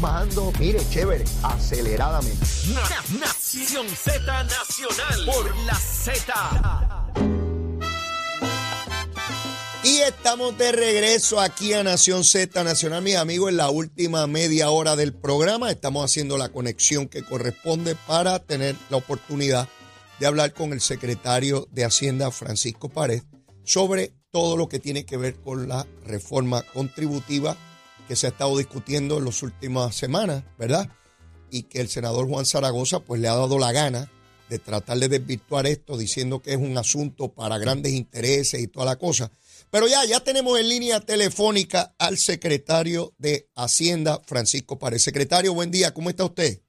bajando, mire, chévere, aceleradamente. Nación Z Nacional por la Z. Y estamos de regreso aquí a Nación Z Nacional, mis amigos, en la última media hora del programa. Estamos haciendo la conexión que corresponde para tener la oportunidad de hablar con el secretario de Hacienda, Francisco Pared, sobre todo lo que tiene que ver con la reforma contributiva que se ha estado discutiendo en las últimas semanas, ¿verdad? Y que el senador Juan Zaragoza pues le ha dado la gana de tratar de desvirtuar esto diciendo que es un asunto para grandes intereses y toda la cosa. Pero ya, ya tenemos en línea telefónica al secretario de Hacienda, Francisco Pared. Secretario, buen día, ¿cómo está usted?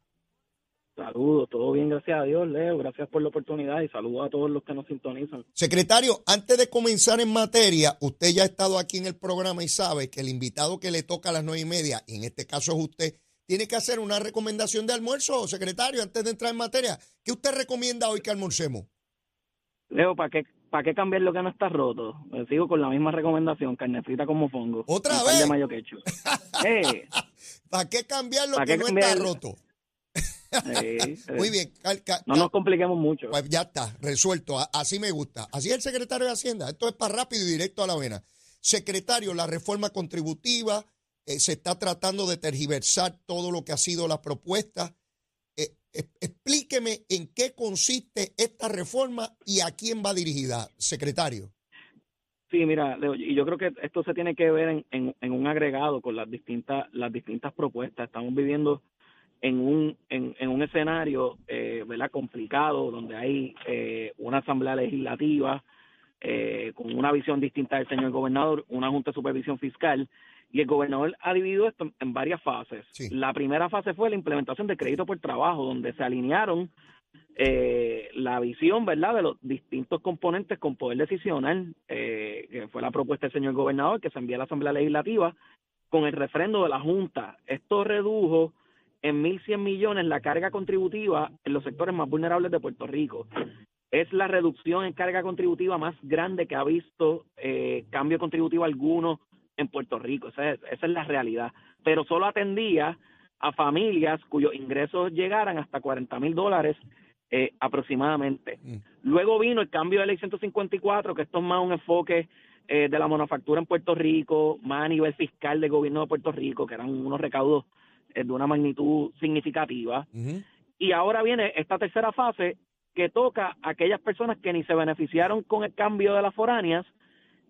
Saludos, todo bien, gracias a Dios, Leo. Gracias por la oportunidad y saludos a todos los que nos sintonizan. Secretario, antes de comenzar en materia, usted ya ha estado aquí en el programa y sabe que el invitado que le toca a las nueve y media, y en este caso es usted, tiene que hacer una recomendación de almuerzo, secretario, antes de entrar en materia. ¿Qué usted recomienda hoy que almorcemos? Leo, ¿para qué, para qué cambiar lo que no está roto? Me sigo con la misma recomendación, carnecita como fongo. ¿Otra vez? de mayo. Eh, ¿Para qué cambiar lo ¿Para que no cambiar? está roto? Muy bien, cal- No nos compliquemos mucho. Pues ya está, resuelto. Así me gusta. Así es el secretario de Hacienda. Esto es para rápido y directo a la vena. Secretario, la reforma contributiva eh, se está tratando de tergiversar todo lo que ha sido la propuesta. Eh, eh, explíqueme en qué consiste esta reforma y a quién va dirigida, secretario. Sí, mira, Leo, y yo creo que esto se tiene que ver en, en, en un agregado con las distintas las distintas propuestas. Estamos viviendo en un en, en un escenario, eh, ¿verdad? Complicado, donde hay eh, una asamblea legislativa eh, con una visión distinta del señor gobernador, una junta de supervisión fiscal y el gobernador ha dividido esto en- en varias fases. Sí. La primera fase fue la implementación de crédito por trabajo, donde se alinearon eh, la visión, ¿verdad?, de los distintos componentes con poder decisional, eh, que fue la propuesta del señor gobernador, que se envía a la Asamblea Legislativa, con el refrendo de la Junta. Esto redujo en 1.100 millones la carga contributiva en los sectores más vulnerables de Puerto Rico. Es la reducción en carga contributiva más grande que ha visto eh, cambio contributivo alguno en Puerto Rico. Esa es, esa es la realidad. Pero solo atendía a familias cuyos ingresos llegaran hasta 40 mil dólares eh, aproximadamente. Mm. Luego vino el cambio de ley 154, que esto es más un enfoque eh, de la manufactura en Puerto Rico, más a nivel fiscal del gobierno de Puerto Rico, que eran unos recaudos eh, de una magnitud significativa. Y ahora viene esta tercera fase que toca a aquellas personas que ni se beneficiaron con el cambio de las foráneas,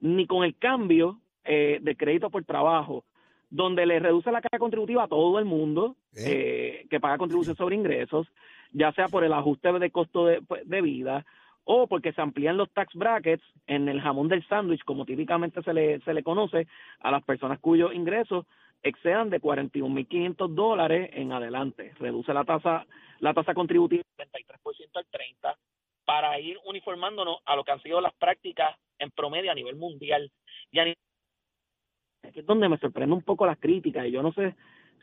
ni con el cambio eh, de crédito por trabajo, donde le reduce la carga contributiva a todo el mundo eh, que paga contribución sobre ingresos, ya sea por el ajuste de costo de, pues, de vida o porque se amplían los tax brackets en el jamón del sándwich, como típicamente se le, se le conoce a las personas cuyos ingresos excedan de 41.500 dólares en adelante. Reduce la tasa la tasa contributiva del 33% al 30% para ir uniformándonos a lo que han sido las prácticas en promedio a nivel mundial. Y a nivel aquí es donde me sorprende un poco las críticas y yo no sé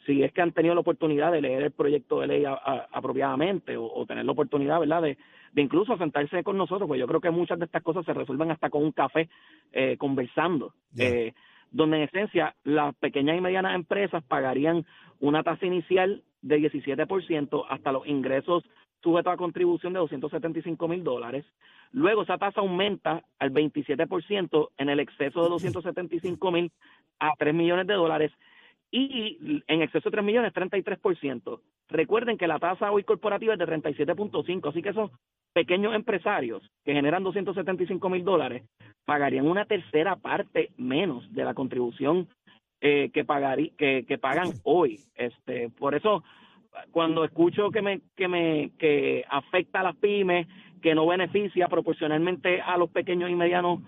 si es que han tenido la oportunidad de leer el proyecto de ley a- a- apropiadamente o, o tener la oportunidad, ¿verdad?, de, de incluso sentarse con nosotros, pues yo creo que muchas de estas cosas se resuelven hasta con un café eh, conversando, Ya. eh, donde en esencia las pequeñas y medianas empresas pagarían una tasa inicial de 17% hasta los ingresos sujetos a contribución de 275 mil dólares. Luego esa tasa aumenta al 27% en el exceso de 275 mil a 3 millones de dólares y en exceso de 3 millones 33%. Recuerden que la tasa hoy corporativa es de 37.5, así que esos pequeños empresarios que generan 275 mil dólares pagarían una tercera parte menos de la contribución eh, que pagarí, que, que pagan hoy. Este, por eso cuando escucho que me que me que afecta a las pymes, que no beneficia proporcionalmente a los pequeños y medianos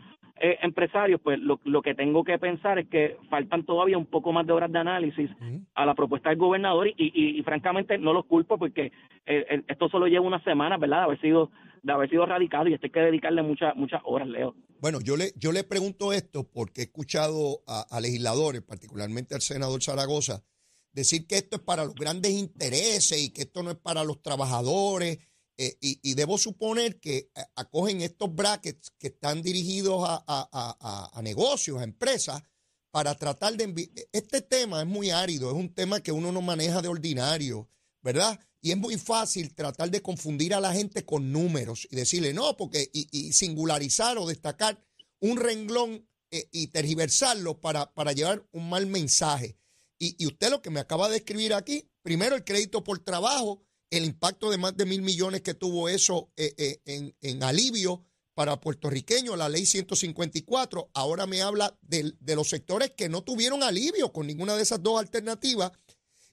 eh, empresarios, pues lo, lo que tengo que pensar es que faltan todavía un poco más de horas de análisis a la propuesta del gobernador y, y, y francamente no los culpo porque eh, eh, esto solo lleva una semana, ¿verdad? De haber sido de haber sido radicado y esto hay que dedicarle muchas muchas horas, Leo. Bueno, yo le, yo le pregunto esto porque he escuchado a, a legisladores, particularmente al senador Zaragoza, decir que esto es para los grandes intereses y que esto no es para los trabajadores. Eh, y, debo suponer que eh, acogen estos brackets que están dirigidos a, a- a- a- negocios, a empresas, para tratar de... envi- Este tema es muy árido, es un tema que uno no maneja de ordinario, ¿verdad? Y es muy fácil tratar de confundir a la gente con números y decirle, no, porque... Y, y singularizar o destacar un renglón eh, y tergiversarlo para, para llevar un mal mensaje. Y usted lo que me acaba de escribir aquí, primero el crédito por trabajo, el impacto de más de mil millones que tuvo eso eh, eh, en, alivio para puertorriqueños, la ley 154, ahora me habla de, los sectores que no tuvieron alivio con ninguna de esas dos alternativas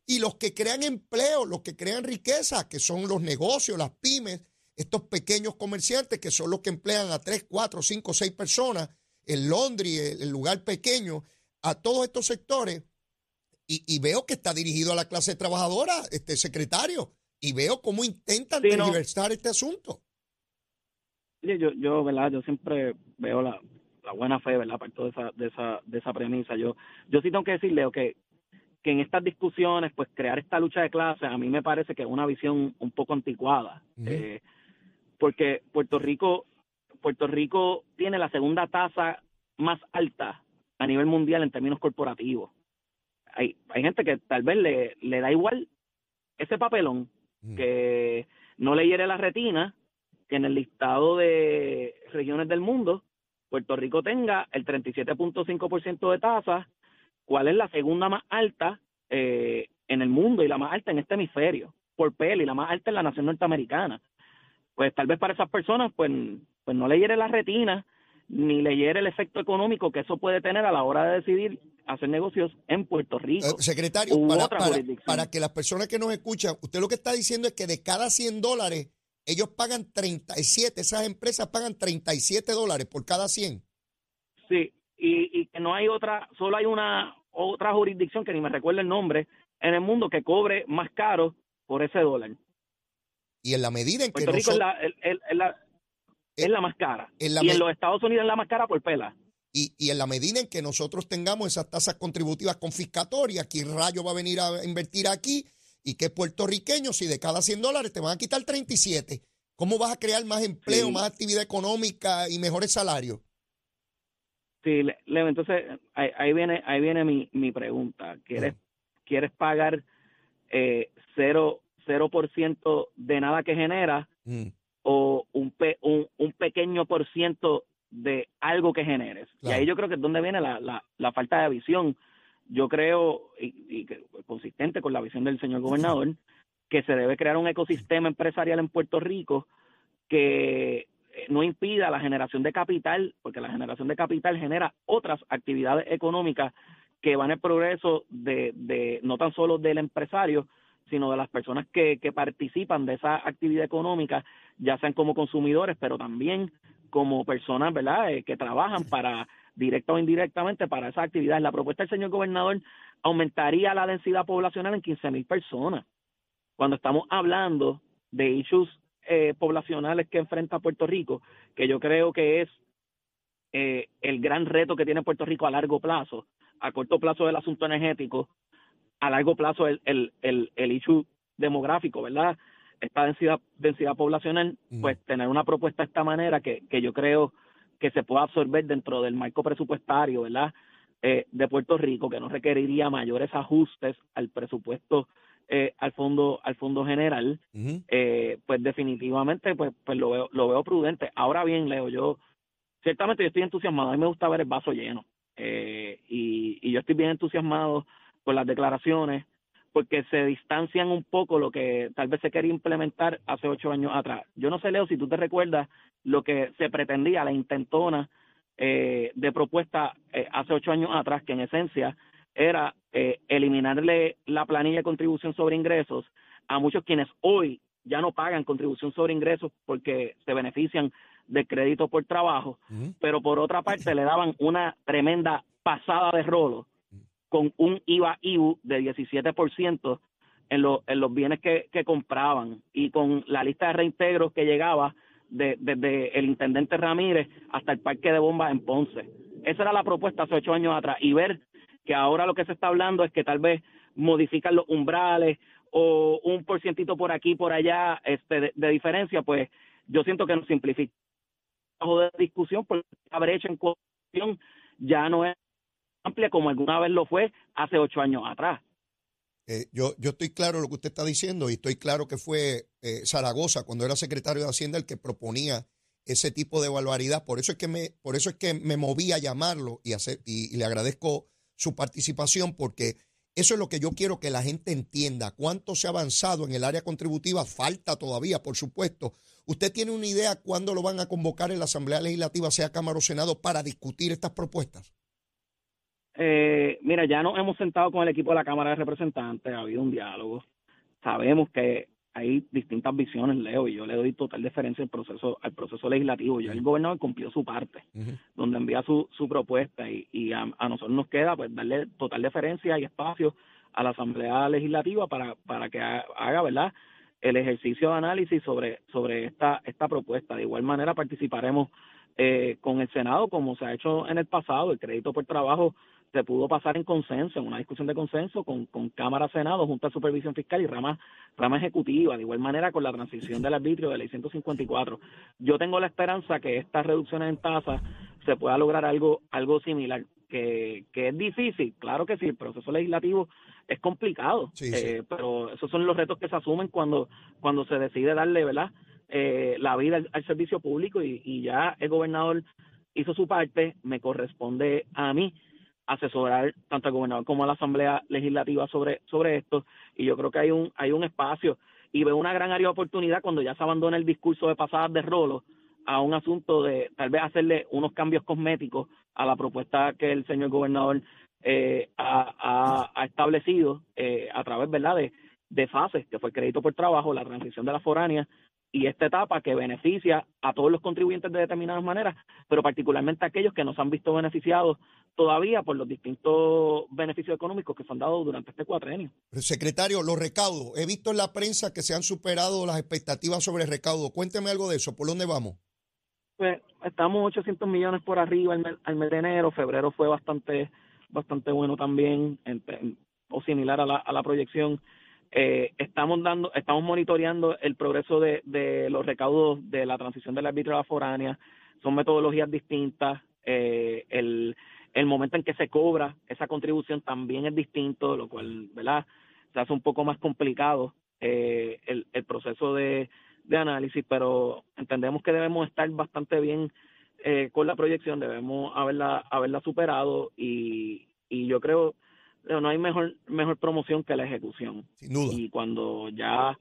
y los que crean empleo, los que crean riqueza, que son los negocios, las pymes, estos pequeños comerciantes que son los que emplean a 3, 4, 5, 6 personas, el Londres, el, lugar pequeño, a todos estos sectores, y veo que está dirigido a la clase trabajadora, este secretario, y veo cómo intentan Sí, no. este asunto. Yo, yo, ¿verdad? Yo siempre veo la, la buena fe, ¿verdad? Parto de esa, de esa, de esa premisa. Yo, yo sí tengo que decirle, que, que en estas discusiones, pues crear esta lucha de clases, a mí me parece que es una visión un poco anticuada. Eh, porque Puerto Rico, Puerto Rico tiene la segunda tasa más alta a nivel mundial en términos corporativos. Hay, hay gente que tal vez le, le da igual ese papelón Que no le hiere la retina que en el listado de regiones del mundo Puerto Rico tenga el 37.5% de tasa, cuál es la segunda más alta eh, en el mundo y la más alta en este hemisferio, por peli, la más alta en la nación norteamericana. Pues tal vez para esas personas, pues, pues no le hiere la retina, ni le hiere el efecto económico que eso puede tener a la hora de decidir hacer negocios en Puerto Rico. Eh, secretario, u para, otra para- jurisdicción. para que las personas que nos escuchan, usted lo que está diciendo es que de cada 100 dólares, ellos pagan 37, esas empresas pagan 37 dólares por cada 100. Sí, y, y que no hay otra, solo hay una otra jurisdicción que ni me recuerdo el nombre en el mundo que cobre más caro por ese dólar. Y en la medida en que Puerto Rico es la, el- la, es la más cara. en la y en los Estados Unidos es la más cara por pela. y, y en la medida en que nosotros tengamos esas tasas contributivas confiscatorias, ¿quién rayo va a venir a invertir aquí? Y que puertorriqueño, si de cada 100 dólares te van a quitar 37, ¿cómo vas a crear más empleo, Sí. más actividad económica y mejores salarios? Sí, Le- Leo, entonces ahí, ahí viene ahí viene mi, mi pregunta. ¿Quieres quieres pagar eh, cero cero por ciento de nada que genera Mm, o un, pe- un, un pequeño por ciento de algo que generes. Claro. Y ahí yo creo que es donde viene la, la, la falta de visión. Yo creo, y, y consistente con la visión del señor gobernador, que se debe crear un ecosistema empresarial en Puerto Rico que eh, no impida la generación de capital, porque la generación de capital genera otras actividades económicas que van en progreso de, de no tan solo del empresario, sino de las personas que, que participan de esa actividad económica, ya sean como consumidores, pero también como personas, ¿verdad?, Eh, que trabajan para, directa o indirectamente, para esa actividad. La propuesta del señor gobernador aumentaría la densidad poblacional en 15 mil personas. Cuando estamos hablando de issues eh, poblacionales que enfrenta Puerto Rico, que yo creo que es eh, el gran reto que tiene Puerto Rico a largo plazo, a corto plazo el asunto energético, a largo plazo el, el, el, el issue demográfico, ¿verdad? Esta densidad, densidad poblacional, pues tener una propuesta de esta manera que, que yo creo que se pueda absorber dentro del marco presupuestario, ¿verdad? Eh, de Puerto Rico, que no requeriría mayores ajustes al presupuesto, eh, al fondo, al fondo general, eh, pues definitivamente pues, pues lo veo, lo veo prudente. Ahora bien, Leo, yo ciertamente yo estoy entusiasmado, a mí me gusta ver el vaso lleno eh, y, y yo estoy bien entusiasmado con las declaraciones porque se distancian un poco lo que tal vez se quería implementar hace ocho años atrás. Yo no sé, Leo, si tú te recuerdas lo que se pretendía, la intentona eh, de propuesta eh, hace ocho años atrás, que en esencia era eh, eliminarle la planilla de contribución sobre ingresos a muchos quienes hoy ya no pagan contribución sobre ingresos porque se benefician del crédito por trabajo, pero por otra parte le daban una tremenda pasada de rolo con un IVA-IBU de 17% en, lo- en los bienes que, que compraban. Y con la lista de reintegros que llegaba de- desde el intendente Ramírez hasta el parque de bombas en Ponce. Esa era la propuesta hace ocho años atrás. Y ver que ahora lo que se está hablando es que tal vez modifican los umbrales o un porcientito por aquí por allá este de, diferencia, pues yo siento que nos simplifica. De discusión porque la brecha en cuestión ya no es amplia como alguna vez lo fue hace ocho años atrás. Eh, yo, yo estoy claro lo que usted está diciendo y estoy claro que fue eh, Zaragoza cuando era secretario de Hacienda el que proponía ese tipo de barbaridad. Por eso es que me, por eso es que me moví a llamarlo y, hacer, y, le agradezco su participación porque eso es lo que yo quiero que la gente entienda. Cuánto se ha avanzado en el área contributiva, falta todavía, por supuesto. ¿Usted tiene una idea cuándo lo van a convocar en la Asamblea Legislativa, sea Cámara o Senado, para discutir estas propuestas? Eh, mira, ya nos hemos sentado con el equipo de la Cámara de Representantes, ha habido un diálogo. Sabemos que hay distintas visiones, Leo, y yo le doy total deferencia al proceso, al proceso legislativo. Ya el gobernador cumplió su parte, donde envía su, su propuesta, y, y a, nosotros nos queda pues darle total deferencia y espacio a la Asamblea Legislativa para, para que haga, ¿verdad?, el ejercicio de análisis sobre, sobre esta, esta propuesta. De igual manera participaremos eh, con el Senado, como se ha hecho en el pasado, el crédito por trabajo se pudo pasar en consenso, en una discusión de consenso con, con Cámara, Senado, Junta de Supervisión Fiscal y rama, rama ejecutiva, de igual manera con la transición del arbitrio de ley 154. Yo tengo la esperanza que estas reducciones en tasas se pueda lograr algo, algo similar, que, que es difícil, claro que sí, el proceso legislativo es complicado, eh, pero esos son los retos que se asumen cuando, cuando se decide darle, ¿verdad? Eh, la vida al, servicio público y, y ya el gobernador hizo su parte, me corresponde a mí asesorar tanto al gobernador como a la Asamblea Legislativa sobre, sobre esto y yo creo que hay un, hay un espacio y veo una gran área de oportunidad cuando ya se abandona el discurso de pasadas de rolo a un asunto de tal vez hacerle unos cambios cosméticos a la propuesta que el señor gobernador eh, ha, ha, establecido eh, a través ¿verdad? De, de fases, que fue el crédito por trabajo, la transición de la foránea y esta etapa que beneficia a todos los contribuyentes de determinadas maneras, pero particularmente a aquellos que nos han visto beneficiados todavía por los distintos beneficios económicos que se han dado durante este cuatrenio. Secretario, los recaudos. He visto en la prensa que se han superado las expectativas sobre el recaudo. Cuénteme algo de eso. ¿Por dónde vamos? Pues estamos 800 millones por arriba al mes, de enero. Febrero fue bastante bastante bueno también o similar a la, a la proyección. Eh, estamos dando, estamos monitoreando el progreso de, de, los recaudos de la transición del árbitro a la foránea. Son metodologías distintas. Eh, el, el momento en que se cobra esa contribución también es distinto, lo cual, ¿verdad? Se hace un poco más complicado eh, el, el proceso de, de análisis, pero entendemos que debemos estar bastante bien eh, con la proyección, debemos haberla, haberla superado y, y yo creo no hay mejor mejor promoción que la ejecución. Y cuando ya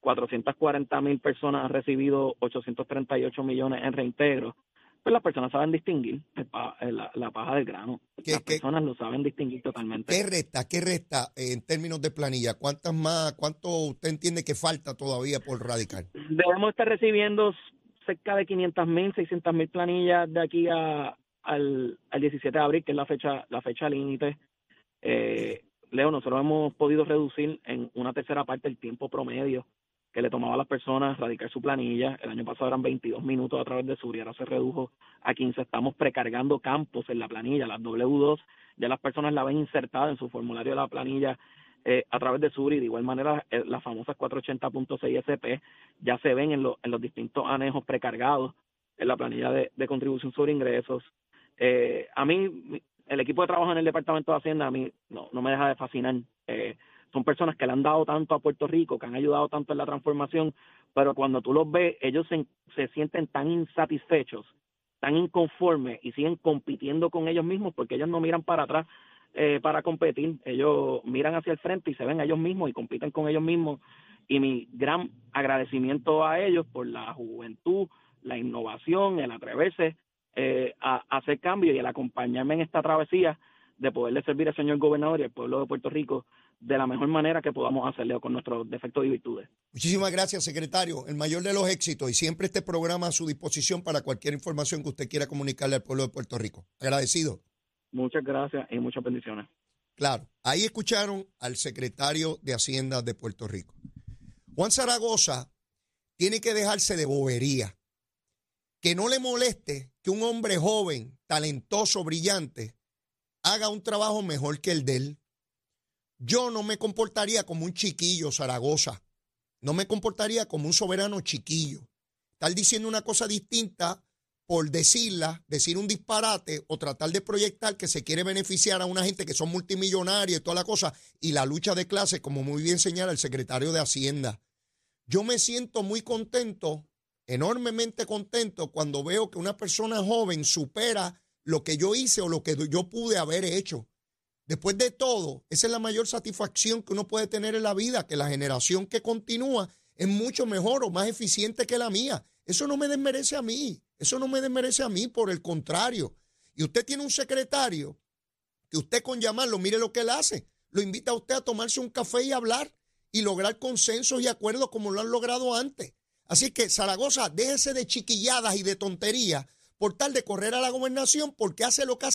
440 mil personas han recibido 838 millones en reintegro, pues las personas saben distinguir la, paja del grano. las personas lo saben distinguir totalmente. ¿Qué resta? ¿Qué resta en términos de planilla? ¿Cuántas más? ¿Cuánto usted entiende que falta todavía por radical? Debemos estar recibiendo cerca de 500 mil, 600 mil planillas de aquí a, al, al 17 de abril, que es la fecha la fecha límite. Eh, Leo, nosotros hemos podido reducir en una tercera parte el tiempo promedio que le tomaba a las personas radicar su planilla. El año pasado eran 22 minutos a través de Suri, ahora se redujo a 15. Estamos precargando campos en la planilla, las W2, ya las personas la ven insertada en su formulario de la planilla eh, a través de Suri. De igual manera, eh, las famosas 480.6 SP ya se ven en, los distintos anejos precargados en la planilla de, contribución sobre ingresos. Eh, a mí, el equipo de trabajo en el Departamento de Hacienda a mí no, no me deja de fascinar. Son personas que le han dado tanto a Puerto Rico, que han ayudado tanto en la transformación, pero cuando tú los ves, ellos se, se sienten tan insatisfechos, tan inconformes y siguen compitiendo con ellos mismos porque ellos no miran para atrás eh, para competir, ellos miran hacia el frente y se ven a ellos mismos y compiten con ellos mismos. Y mi gran agradecimiento a ellos por la juventud, la innovación, el atreverse eh, a, hacer cambio y el acompañarme en esta travesía de poderle servir al señor gobernador y al pueblo de Puerto Rico de la mejor manera que podamos hacerlo con nuestros defectos y virtudes. Muchísimas gracias, secretario. El mayor de los éxitos y siempre este programa a su disposición para cualquier información que usted quiera comunicarle al pueblo de Puerto Rico. Agradecido. Muchas gracias y muchas bendiciones. Claro, ahí escucharon al secretario de Hacienda de Puerto Rico. Juan Zaragoza tiene que dejarse de bobería que no le moleste que un hombre joven, talentoso, brillante, haga un trabajo mejor que el de él. Yo no me comportaría como un chiquillo Zaragoza, no me comportaría como un soberano chiquillo. Estar diciendo una cosa distinta por decirla, decir un disparate o tratar de proyectar que se quiere beneficiar a una gente que son multimillonarios y toda la cosa, y la lucha de clase, como muy bien señala el secretario de Hacienda. Yo me siento muy contento, enormemente contento, cuando veo que una persona joven supera lo que yo hice o lo que yo pude haber hecho. Después de todo, esa es la mayor satisfacción que uno puede tener en la vida, que la generación que continúa es mucho mejor o más eficiente que la mía. Eso no me desmerece a mí, eso no me desmerece a mí, por el contrario. Y usted tiene un secretario que usted con llamarlo, mire lo que él hace, lo invita a usted a tomarse un café y hablar y lograr consensos y acuerdos como lo han logrado antes. Así que Zaragoza, déjese de chiquilladas y de tonterías por tal de correr a la gobernación porque hace lo que hace